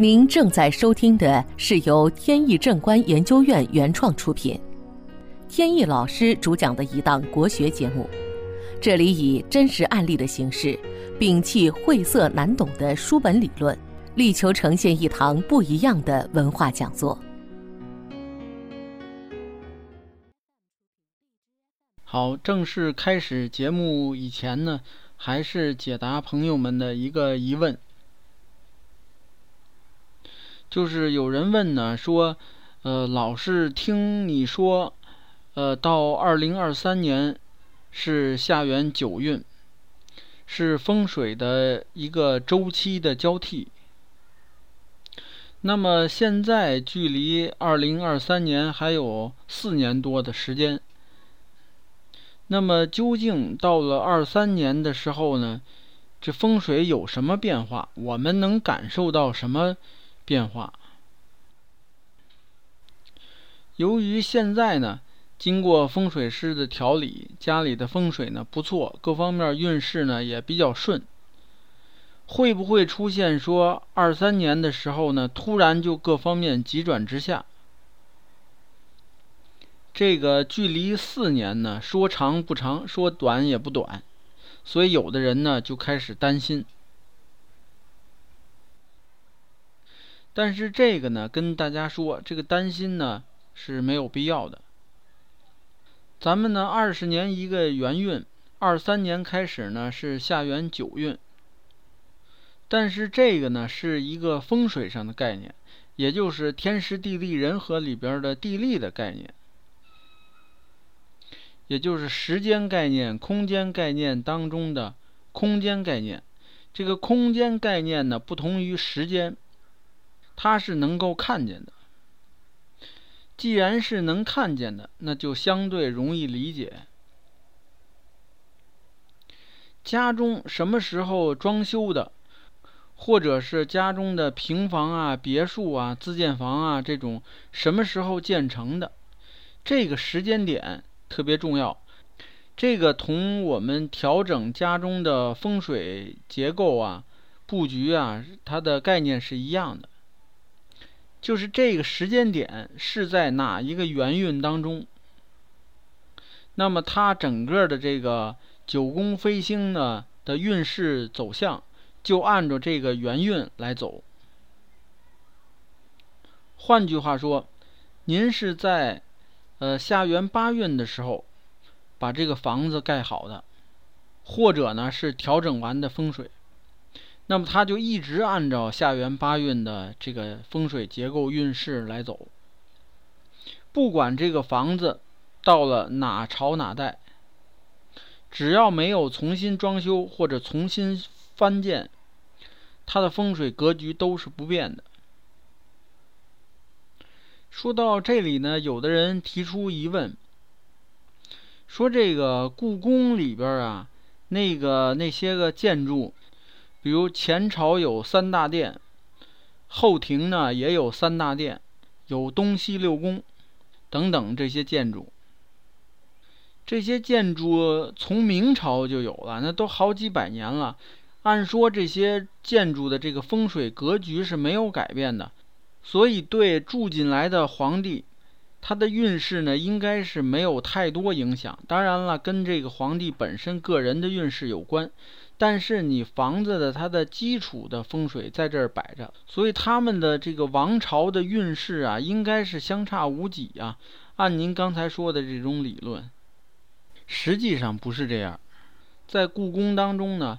您正在收听的是由天意正观研究院原创出品，天意老师主讲的一档国学节目。这里以真实案例的形式，摒弃晦涩难懂的书本理论，力求呈现一堂不一样的文化讲座。好，正式开始节目以前呢，还是解答朋友们的一个疑问。就是有人问呢，说，呃，老是听你说，呃，到二零二三年是下元九运，是风水的一个周期的交替。那么现在距离二零二三年还有四年多的时间。那么究竟到了二三年的时候呢，这风水有什么变化？我们能感受到什么？变化。由于现在呢，经过风水师的调理，家里的风水呢不错，各方面运势呢也比较顺。会不会出现说二三年的时候呢，突然就各方面急转直下？这个距离四年呢，说长不长，说短也不短，所以有的人呢就开始担心。但是这个呢，跟大家说，这个担心呢是没有必要的。咱们呢，二十年一个元运，二三年开始呢是下元九运。但是这个呢是一个风水上的概念，也就是天时地利人和里边的地利的概念，也就是时间概念、空间概念当中的空间概念。这个空间概念呢，不同于时间。它是能够看见的，既然是能看见的，那就相对容易理解。家中什么时候装修的，或者是家中的平房啊、别墅啊、自建房啊这种什么时候建成的，这个时间点特别重要。这个同我们调整家中的风水结构啊、布局啊，它的概念是一样的。就是这个时间点是在哪一个元运当中，那么它整个的这个九宫飞星呢的运势走向，就按照这个元运来走。换句话说，您是在呃下元八运的时候把这个房子盖好的，或者呢是调整完的风水。那么他就一直按照下元八运的这个风水结构运势来走，不管这个房子到了哪朝哪代，只要没有重新装修或者重新翻建，它的风水格局都是不变的。说到这里呢，有的人提出疑问，说这个故宫里边啊，那个那些个建筑。比如前朝有三大殿，后庭呢也有三大殿，有东西六宫等等这些建筑。这些建筑从明朝就有了，那都好几百年了。按说这些建筑的这个风水格局是没有改变的，所以对住进来的皇帝，他的运势呢应该是没有太多影响。当然了，跟这个皇帝本身个人的运势有关。但是你房子的它的基础的风水在这儿摆着，所以他们的这个王朝的运势啊，应该是相差无几啊。按您刚才说的这种理论，实际上不是这样。在故宫当中呢，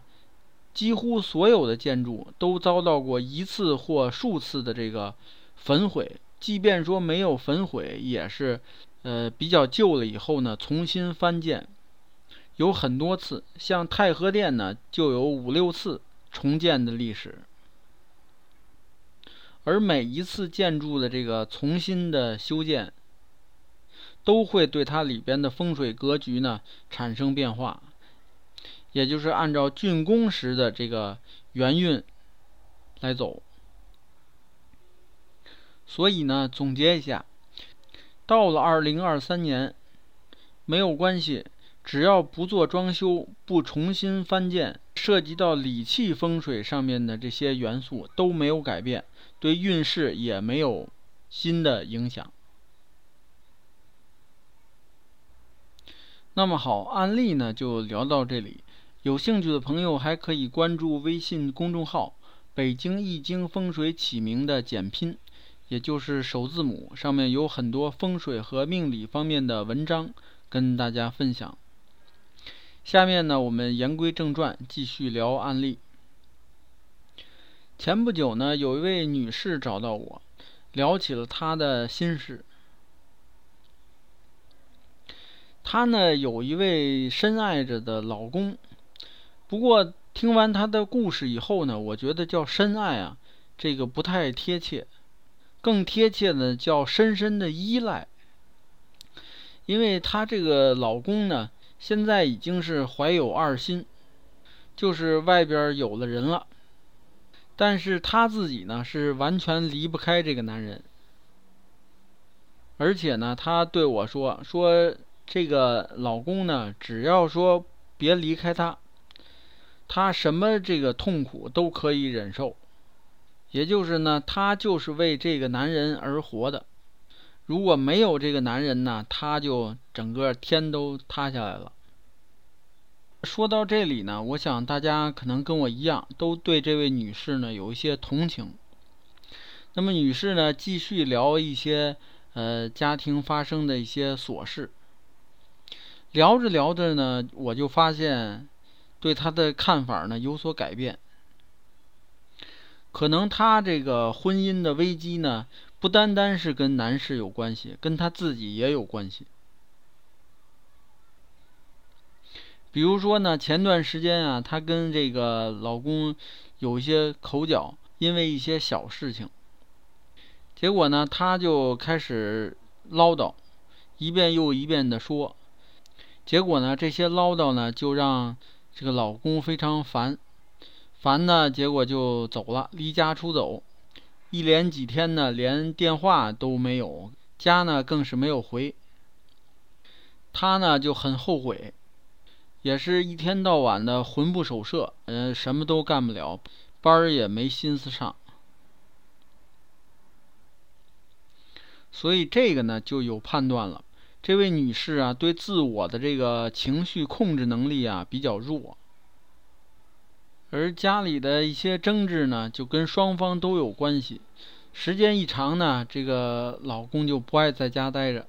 几乎所有的建筑都遭到过一次或数次的这个焚毁，即便说没有焚毁，也是呃比较旧了以后呢，重新翻建。有很多次，像太和殿呢，就有五六次重建的历史。而每一次建筑的这个重新的修建，都会对它里边的风水格局呢产生变化，也就是按照竣工时的这个元运来走。所以呢，总结一下，到了二零二三年，没有关系。只要不做装修，不重新翻建，涉及到理气风水上面的这些元素都没有改变，对运势也没有新的影响。那么好，案例呢就聊到这里。有兴趣的朋友还可以关注微信公众号“北京易经风水起名”的简拼，也就是首字母，上面有很多风水和命理方面的文章跟大家分享。下面呢，我们言归正传，继续聊案例。前不久呢，有一位女士找到我，聊起了她的心事。她呢，有一位深爱着的老公，不过听完她的故事以后呢，我觉得叫深爱啊，这个不太贴切，更贴切的叫深深的依赖，因为她这个老公呢。现在已经是怀有二心，就是外边有了人了，但是她自己呢是完全离不开这个男人，而且呢，她对我说说这个老公呢，只要说别离开他，她什么这个痛苦都可以忍受，也就是呢，她就是为这个男人而活的。如果没有这个男人呢，他就整个天都塌下来了。说到这里呢，我想大家可能跟我一样，都对这位女士呢有一些同情。那么，女士呢继续聊一些呃家庭发生的一些琐事。聊着聊着呢，我就发现对她的看法呢有所改变。可能她这个婚姻的危机呢。不单单是跟男士有关系，跟她自己也有关系。比如说呢，前段时间啊，她跟这个老公有一些口角，因为一些小事情。结果呢，她就开始唠叨，一遍又一遍的说。结果呢，这些唠叨呢，就让这个老公非常烦，烦呢，结果就走了，离家出走。一连几天呢，连电话都没有，家呢更是没有回。他呢就很后悔，也是一天到晚的魂不守舍，嗯，什么都干不了，班儿也没心思上。所以这个呢就有判断了，这位女士啊，对自我的这个情绪控制能力啊比较弱。而家里的一些争执呢，就跟双方都有关系。时间一长呢，这个老公就不爱在家待着。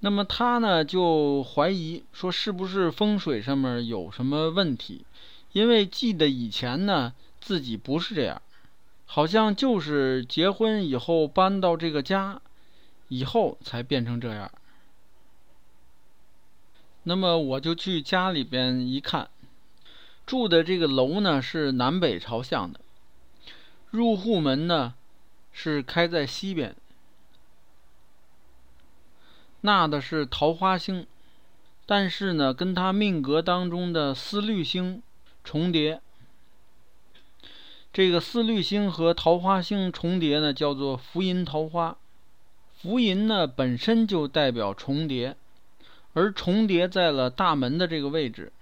那么她呢，就怀疑说是不是风水上面有什么问题？因为记得以前呢，自己不是这样，好像就是结婚以后搬到这个家以后才变成这样。那么我就去家里边一看。住的这个楼呢是南北朝向的，入户门呢是开在西边，纳的是桃花星，但是呢跟他命格当中的思虑星重叠。这个思虑星和桃花星重叠呢，叫做福银桃花。福银呢本身就代表重叠，而重叠在了大门的这个位置。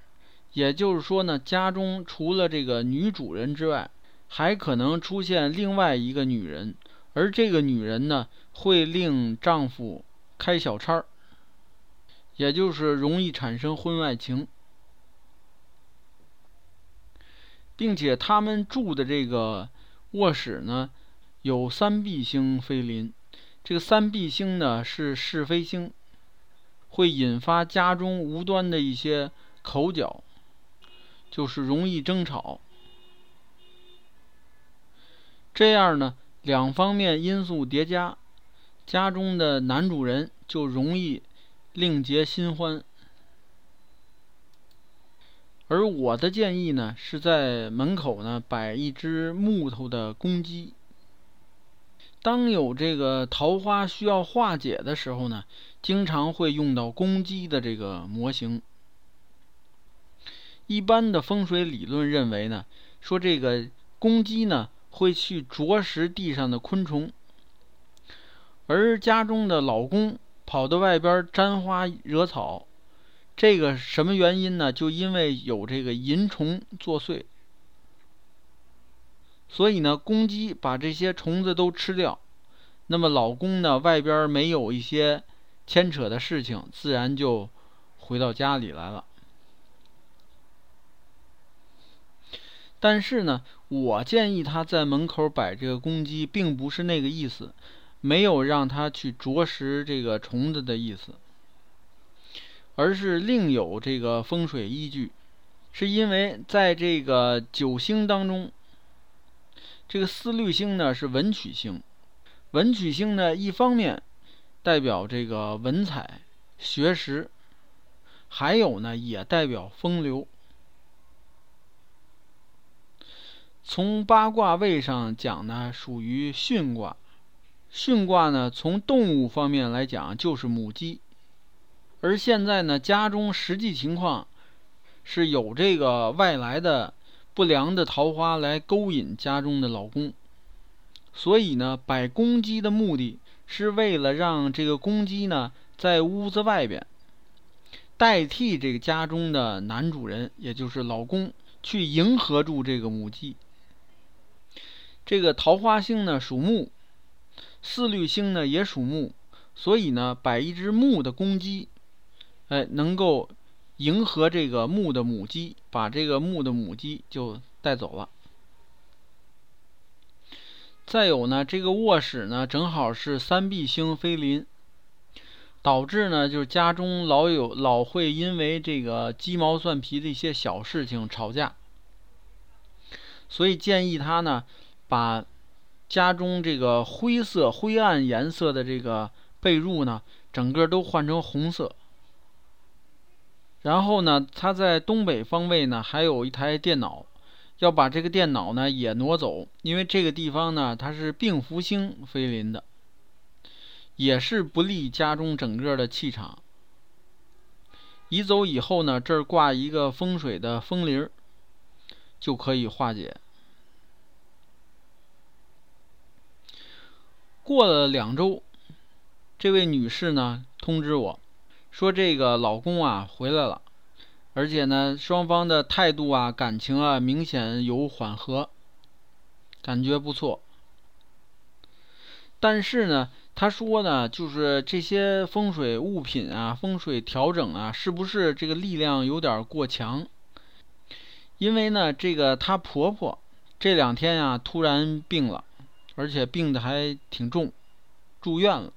也就是说呢，家中除了这个女主人之外，还可能出现另外一个女人，而这个女人呢，会令丈夫开小差儿，也就是容易产生婚外情，并且他们住的这个卧室呢，有三碧星飞临，这个三碧星呢是是非星，会引发家中无端的一些口角。就是容易争吵，这样呢，两方面因素叠加，家中的男主人就容易另结新欢。而我的建议呢，是在门口呢摆一只木头的公鸡。当有这个桃花需要化解的时候呢，经常会用到公鸡的这个模型。一般的风水理论认为呢，说这个公鸡呢会去啄食地上的昆虫，而家中的老公跑到外边沾花惹草，这个什么原因呢？就因为有这个淫虫作祟，所以呢，公鸡把这些虫子都吃掉，那么老公呢，外边没有一些牵扯的事情，自然就回到家里来了。但是呢，我建议他在门口摆这个公鸡，并不是那个意思，没有让他去啄食这个虫子的意思。而是另有这个风水依据，是因为在这个九星当中，这个四绿星呢是文曲星，文曲星呢一方面代表这个文采、学识，还有呢也代表风流。从八卦位上讲呢，属于巽卦，巽卦呢从动物方面来讲就是母鸡。而现在呢，家中实际情况是有这个外来的不良的桃花来勾引家中的老公，所以呢，摆公鸡的目的是为了让这个公鸡呢在屋子外边代替这个家中的男主人，也就是老公，去迎合住这个母鸡。这个桃花星呢属木，四绿星呢也属木，所以呢，摆一只木的公鸡。哎，能够迎合这个木的母鸡，把这个木的母鸡就带走了。再有呢，这个卧室呢正好是三碧星飞临，导致呢就是家中老有老会因为这个鸡毛蒜皮的一些小事情吵架，所以建议他呢把家中这个灰色灰暗颜色的这个被褥呢整个都换成红色。然后呢，他在东北方位呢，还有一台电脑，要把这个电脑呢也挪走，因为这个地方呢它是病福星飞临的，也是不利家中整个的气场。移走以后呢，这儿挂一个风水的风铃儿，就可以化解。过了两周，这位女士呢通知我。说这个老公啊回来了，而且呢，双方的态度啊、感情啊明显有缓和，感觉不错。但是呢，他说呢，就是这些风水物品啊、风水调整啊，是不是这个力量有点过强？因为呢，这个她婆婆这两天呀突然病了，而且病的还挺重，住院了。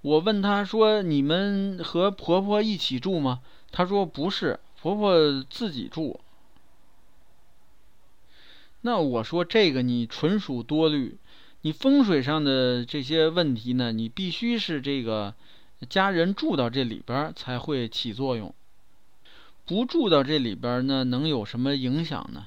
我问他说：“你们和婆婆一起住吗？”他说：“不是，婆婆自己住。”那我说：“这个你纯属多虑，你风水上的这些问题呢，你必须是这个家人住到这里边才会起作用，不住到这里边呢，能有什么影响呢？”